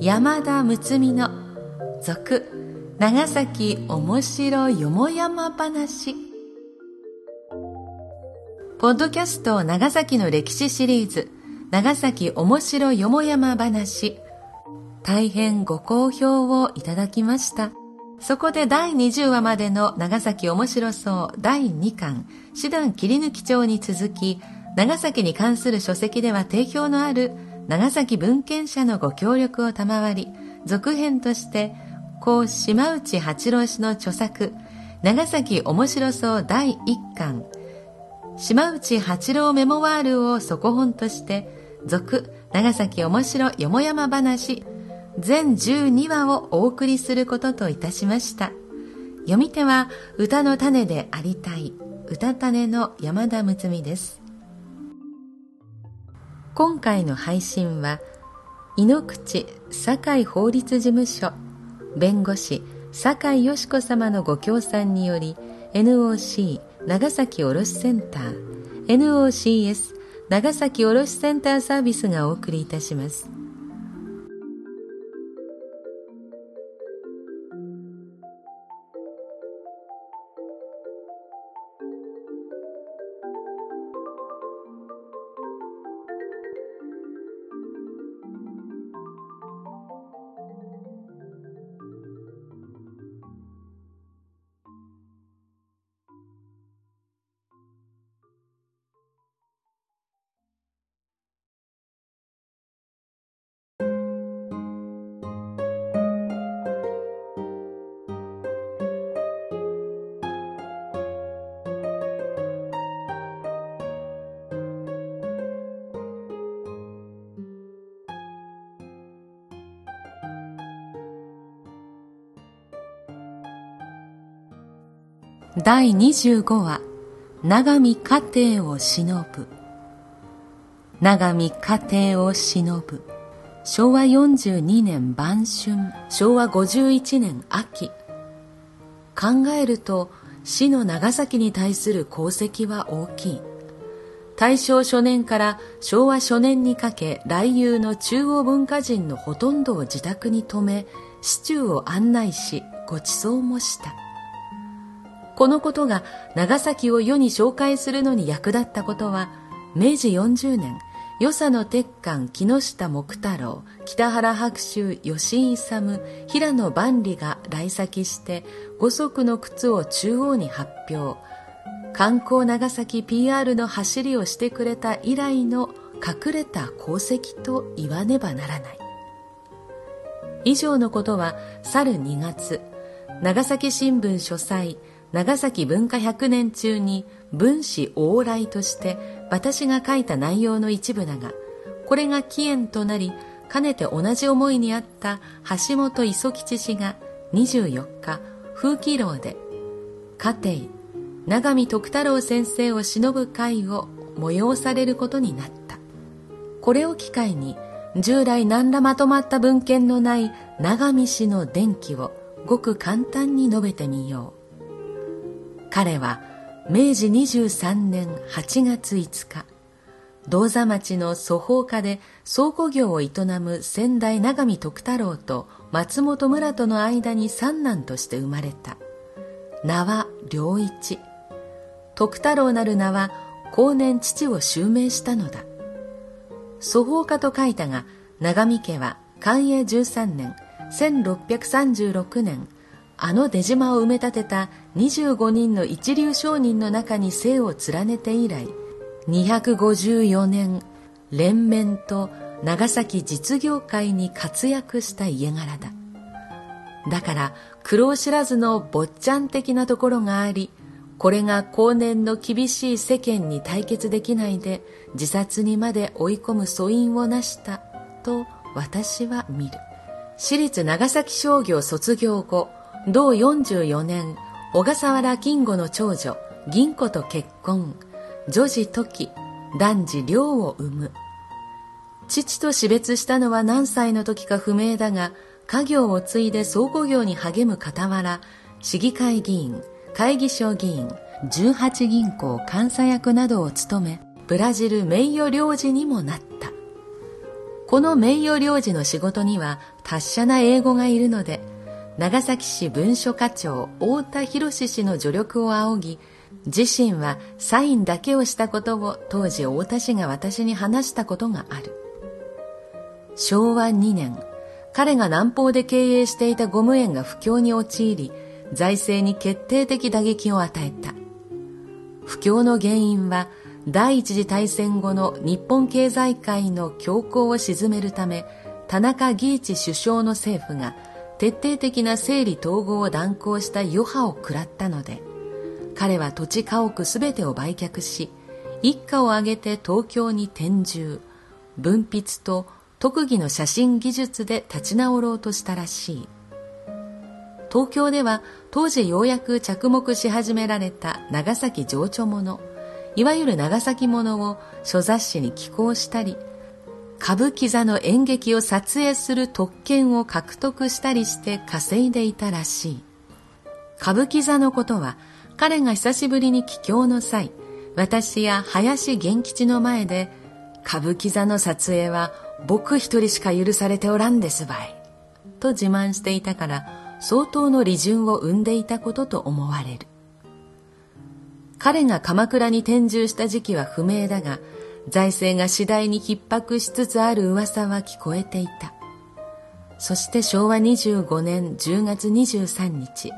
山田睦美の続長崎おもしろよもやま話。ポッドキャスト長崎の歴史シリーズ長崎おもしろよもやま話。大変ご好評をいただきました。そこで第20話までの長崎おもしろそう第2巻師団切り抜き帳に続き長崎に関する書籍では定評のある長崎文献者のご協力を賜り、続編として、故島内八郎氏の著作、長崎面白そう第一巻、島内八郎メモワールを底本として、続長崎面白よもやま話、全12話をお送りすることといたしました。読み手は歌の種でありたい、歌種の山田睦美です。今回の配信は井ノ口堺法律事務所弁護士堺よし子様のご協賛により NOC 長崎卸センター NOCS 長崎卸センターサービスがお送りいたします。第25話長見家庭を忍ぶ。長見家庭を忍ぶ。昭和42年晩春昭和51年秋。考えると死の長崎に対する功績は大きい。大正初年から昭和初年にかけ来遊の中央文化人のほとんどを自宅に泊め市中を案内しご馳走もした。このことが長崎を世に紹介するのに役立ったことは、明治40年、与謝野鉄管木下木太郎、北原白秋、吉井勇、平野万里が来先して、五足の靴を中央に発表。観光長崎 PR の走りをしてくれた以来の隠れた功績と言わねばならない。以上のことは、去る2月、長崎新聞書斎、長崎文化100年中に文史往来として私が書いた内容の一部だが、これが起源となり、かねて同じ思いにあった橋本磯吉氏が24日、風紀楼で、家庭、長見徳太郎先生を忍ぶ会を催されることになった。これを機会に、従来何らまとまった文献のない長見氏の伝記をごく簡単に述べてみよう。彼は明治23年8月5日、銅座町の粗法家で倉庫業を営む先代長見徳太郎と松本村との間に三男として生まれた。名は良一。徳太郎なる名は後年父を襲名したのだ。粗法家と書いたが、長見家は寛永13年、1636年あの出島を埋め立てた25人の一流商人の中に姓を連ねて以来254年連綿と長崎実業界に活躍した家柄だ。だから苦労知らずの坊ちゃん的なところがありこれが後年の厳しい世間に対決できないで自殺にまで追い込む素因をなしたと私は見る。私立長崎商業卒業後同44年、小笠原金吾の長女、銀子と結婚、女児時、男児良を産む。父と死別したのは何歳の時か不明だが、家業を継いで倉庫業に励む傍ら、市議会議員、会議所議員、18銀行監査役などを務めブラジル名誉領事にもなったこの名誉領事の仕事には達者な英語がいるので長崎市文書課長太田博氏の助力を仰ぎ自身はサインだけをしたことを当時太田氏が私に話したことがある。昭和2年彼が南方で経営していたゴム園が不況に陥り財政に決定的打撃を与えた。不況の原因は第一次大戦後の日本経済界の強行を鎮めるため田中義一首相の政府が徹底的な整理統合を断行した余波を食らったので彼は土地家屋すべてを売却し一家を挙げて東京に転住文筆と特技の写真技術で立ち直ろうとしたらしい。東京では当時ようやく着目し始められた長崎情緒物いわゆる長崎物を書雑誌に寄稿したり歌舞伎座の演劇を撮影する特権を獲得したりして稼いでいたらしい。歌舞伎座のことは彼が久しぶりに帰郷の際私や林源吉の前で歌舞伎座の撮影は僕一人しか許されておらんですばい。と自慢していたから相当の利潤を生んでいたことと思われる。彼が鎌倉に転住した時期は不明だが財政が次第に逼迫しつつある噂は聞こえていた。そして昭和25年10月23日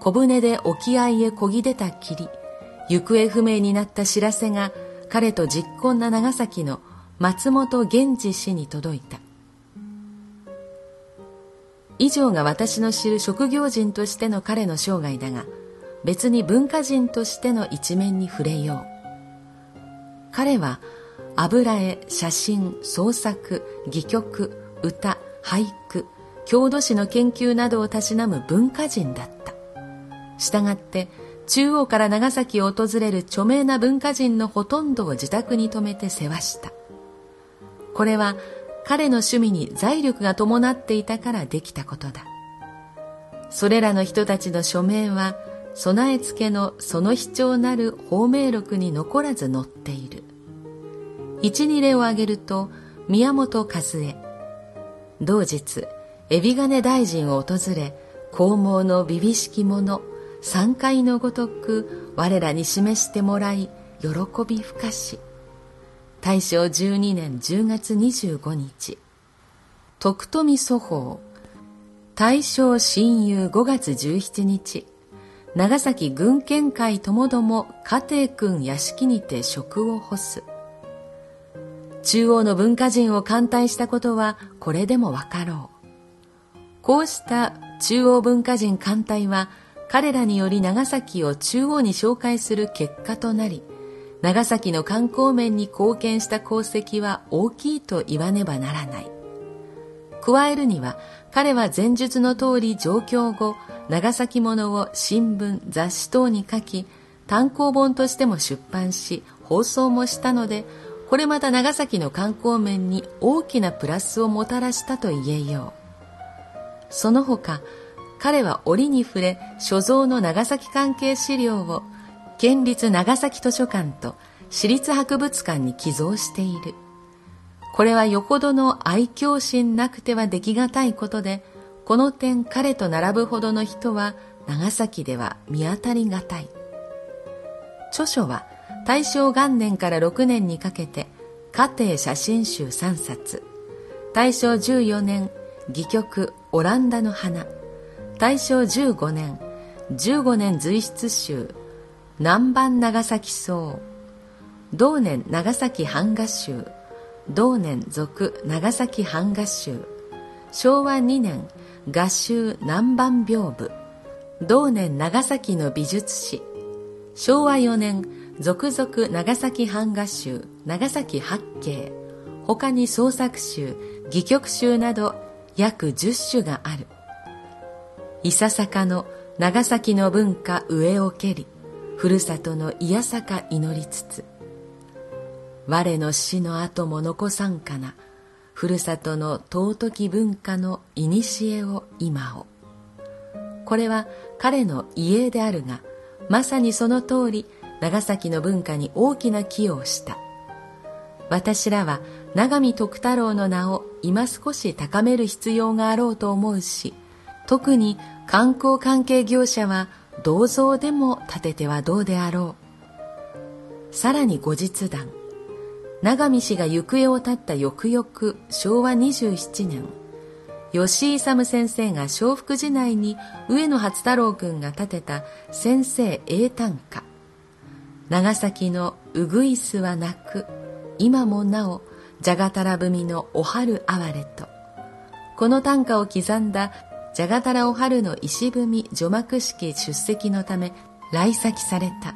小舟で沖合へ漕ぎ出たきり行方不明になった知らせが彼と実婚な長崎の松本源氏氏に届いた。以上が私の知る職業人としての彼の生涯だが別に文化人としての一面に触れよう。彼は油絵写真創作戯曲歌俳句郷土史の研究などをたしなむ文化人だった。したがって中央から長崎を訪れる著名な文化人のほとんどを自宅に泊めて世話した。これは彼の趣味に財力が伴っていたからできたことだ。それらの人たちの署名は備え付けのその卑重なる芳名録に残らず載っている。一二例を挙げると宮本和恵。同日海老金大臣を訪れ黄毛の美々しき者三回のごとく我らに示してもらい喜び深し。大正12年10月25日徳富祖法大正親友5月17日長崎軍県会ともども家庭君屋敷にて職を干す。中央の文化人を歓待したことはこれでもわかろうこうした中央文化人艦隊は彼らにより長崎を中央に紹介する結果となり長崎の観光面に貢献した功績は大きいと言わねばならない。加えるには、彼は前述の通り上京後、長崎物を新聞、雑誌等に書き、単行本としても出版し、放送もしたので、これまた長崎の観光面に大きなプラスをもたらしたと言えよう。その他、彼は折に触れ、所蔵の長崎関係資料を県立長崎図書館と私立博物館に寄贈している。これはよほどの愛嬌心なくてはできがたいことで、この点彼と並ぶほどの人は長崎では見当たりがたい。著書は大正元年から6年にかけて家庭写真集3冊、大正14年戯曲オランダの花、大正15年15年随筆集南蛮長崎荘。同年長崎版画集。同年続長崎版画集。昭和2年画集南蛮屏風。同年長崎の美術史。昭和4年続々長崎版画集長崎八景他に創作集戯曲集など約10種がある。いささかの長崎の文化上を蹴りふるさとのいやさか祈りつつ我の死の後も残さんかなふるさとの尊き文化の古を今を。これは彼の遺影であるがまさにその通り長崎の文化に大きな寄与をした。私らは永見徳太郎の名を今少し高める必要があろうと思うし特に観光関係業者は銅像でも建ててはどうであろう。さらに後日談。永見氏が行方を絶った翌々昭和27年吉井勇先生が笑福寺内に上野初太郎君が建てた先生英短歌長崎のうぐいすは泣く今もなおじゃがたら文のお春哀れと。この短歌を刻んだじゃがたらお春の石踏み除幕式出席のため来先された。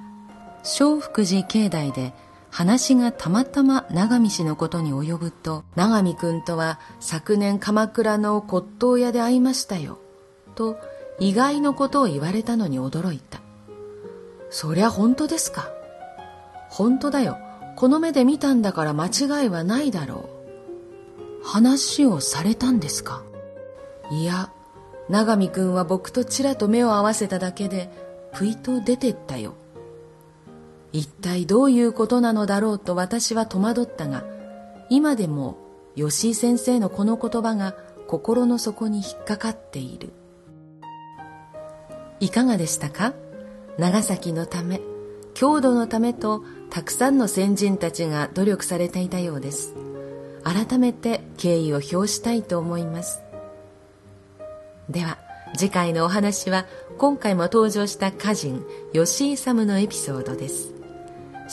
笑福寺境内で話がたまたま長見氏のことに及ぶと長見君とは昨年鎌倉の骨董屋で会いましたよと意外のことを言われたのに驚いた。そりゃ本当ですか？本当だよこの目で見たんだから間違いはないだろう。話をされたんですか？いや、永見くんは僕とちらと目を合わせただけで、ぷいと出てったよ。一体どういうことなのだろうと私は戸惑ったが、今でも吉井先生のこの言葉が心の底に引っかかっている。いかがでしたか？長崎のため、郷土のためとたくさんの先人たちが努力されていたようです。改めて敬意を表したいと思います。では次回のお話は今回も登場した歌人吉井勇のエピソードです。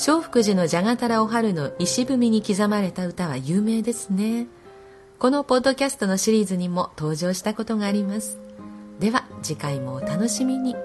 笑福寺のじゃがたらお春の石踏みに刻まれた歌は有名ですね。このポッドキャストのシリーズにも登場したことがあります。では次回もお楽しみに。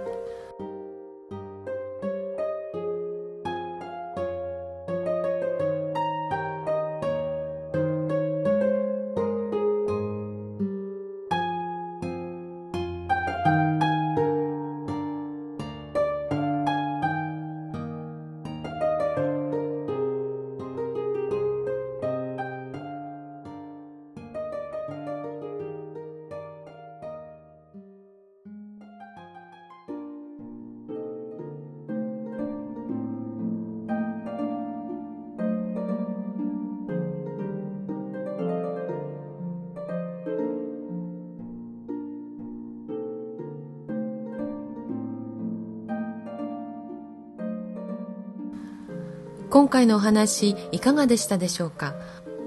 今回のお話いかがでしたでしょうか？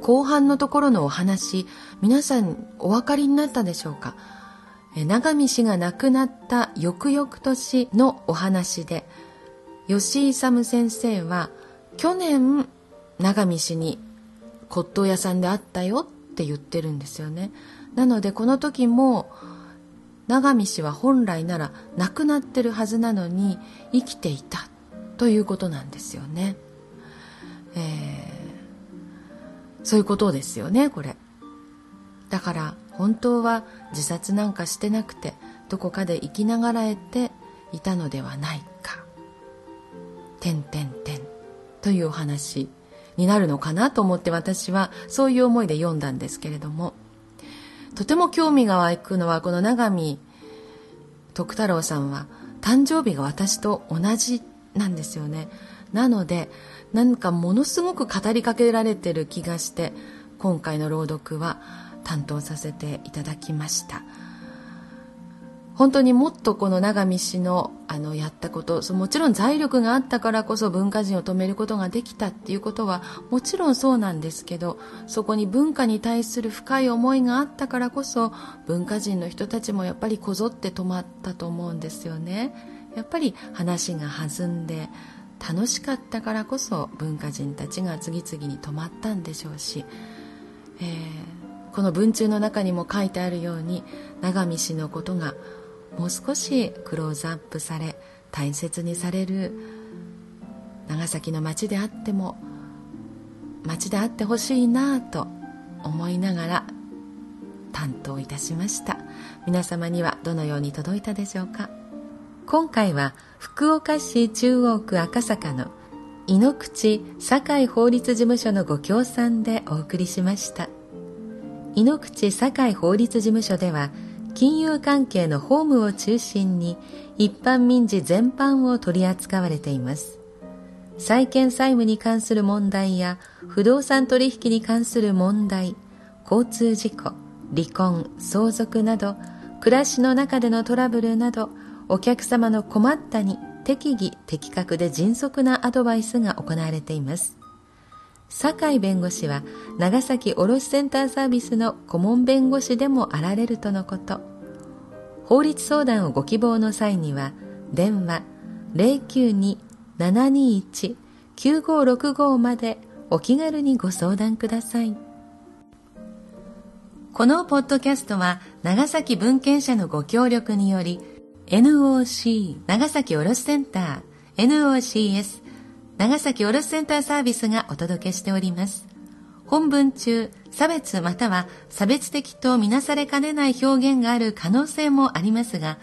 後半のところのお話皆さんお分かりになったでしょうか？永見氏が亡くなった翌々年のお話で吉井勇先生は去年永見氏に骨董屋さんで会ったよって言ってるんですよね。なのでこの時も永見氏は本来なら亡くなってるはずなのに生きていたということなんですよね。えー、そういうことですよねこれ。だから本当は自殺なんかしてなくてどこかで生きながらえていたのではないか「てんてんてん」というお話になるのかなと思って私はそういう思いで読んだんですけれども。とても興味が湧くのはこの永見徳太郎さんは誕生日が私と同じなんですよね。なのでなんかものすごく語りかけられてる気がして今回の朗読は担当させていただきました。本当にもっとこの永見氏のあのやったこともちろん財力があったからこそ文化人を止めることができたっていうことはもちろんそうなんですけどそこに文化に対する深い思いがあったからこそ文化人の人たちもやっぱりこぞって止まったと思うんですよね。やっぱり話が弾んで楽しかったからこそ文化人たちが次々に泊まったんでしょうし、えー、この文中の中にも書いてあるように永見氏のことがもう少しクローズアップされ大切にされる長崎の町であっても町であってほしいなと思いながら担当いたしました。皆様にはどのように届いたでしょうか？今回は福岡市中央区赤坂の井ノ口堺法律事務所のご協賛でお送りしました。井ノ口堺法律事務所では金融関係の法務を中心に一般民事全般を取り扱われています。債権債務に関する問題や不動産取引に関する問題交通事故離婚相続など暮らしの中でのトラブルなどお客様の困ったに適宜的確で迅速なアドバイスが行われています。酒井弁護士は長崎卸センターサービスの顧問弁護士でもあられるとのこと。法律相談をご希望の際には電話092-721-9565までお気軽にご相談ください。このポッドキャストは長崎文献社のご協力により NOC 長崎卸センター NOCS 長崎卸センターサービスがお届けしております。本文中、差別または差別的とみなされかねない表現がある可能性もありますが、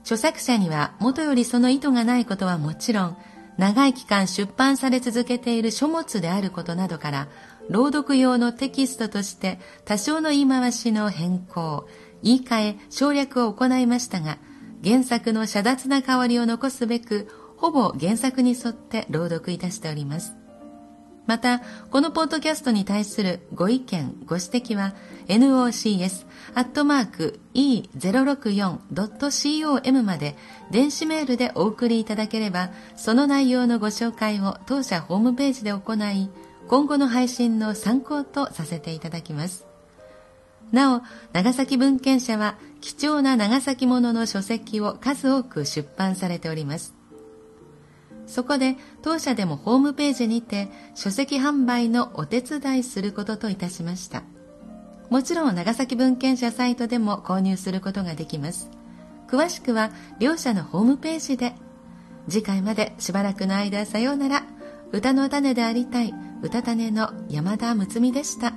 著作者には元よりその意図がないことはもちろん、長い期間出版され続けている書物であることなどから、朗読用のテキストとして多少の言い回しの変更、言い換え、省略を行いましたが、原作の遮奪な香りを残すべくほぼ原作に沿って朗読いたしております。また、このポッドキャストに対するご意見、ご指摘は、nocs.e064.com まで電子メールでお送りいただければ、その内容のご紹介を当社ホームページで行い、今後の配信の参考とさせていただきます。なお、長崎文献社は貴重な長崎ものの書籍を数多く出版されております。そこで当社でもホームページにて書籍販売のお手伝いすることといたしました。もちろん長崎文献社サイトでも購入することができます。詳しくは両社のホームページで。次回までしばらくの間さようなら。歌の種でありたい歌種の山田睦美でした。